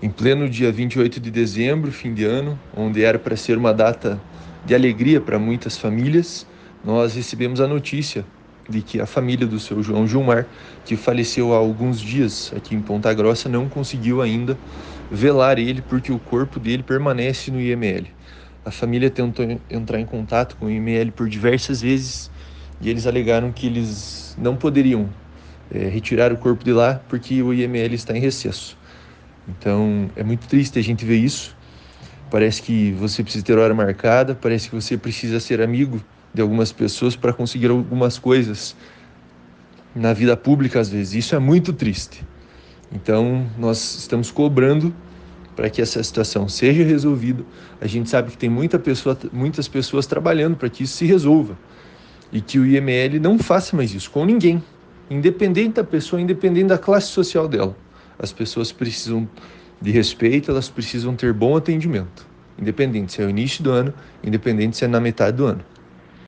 Em pleno dia 28 de dezembro, fim de ano, onde era para ser uma data de alegria para muitas famílias, nós recebemos a notícia de que a família do seu João Gilmar, que faleceu há alguns dias aqui em Ponta Grossa, não conseguiu ainda velar ele porque o corpo dele permanece no IML. A família tentou entrar em contato com o IML por diversas vezes e eles alegaram que eles não poderiam é, retirar o corpo de lá porque o IML está em recesso. Então é muito triste a gente ver isso. Parece que você precisa ter hora marcada, parece que você precisa ser amigo de algumas pessoas para conseguir algumas coisas na vida pública às vezes. Isso é muito triste. Então nós estamos cobrando para que essa situação seja resolvida. A gente sabe que tem muita pessoa, muitas pessoas trabalhando para que isso se resolva e que o IML não faça mais isso com ninguém, independente da pessoa, independente da classe social dela. As pessoas precisam de respeito, elas precisam ter bom atendimento, independente se é o início do ano, independente se é na metade do ano.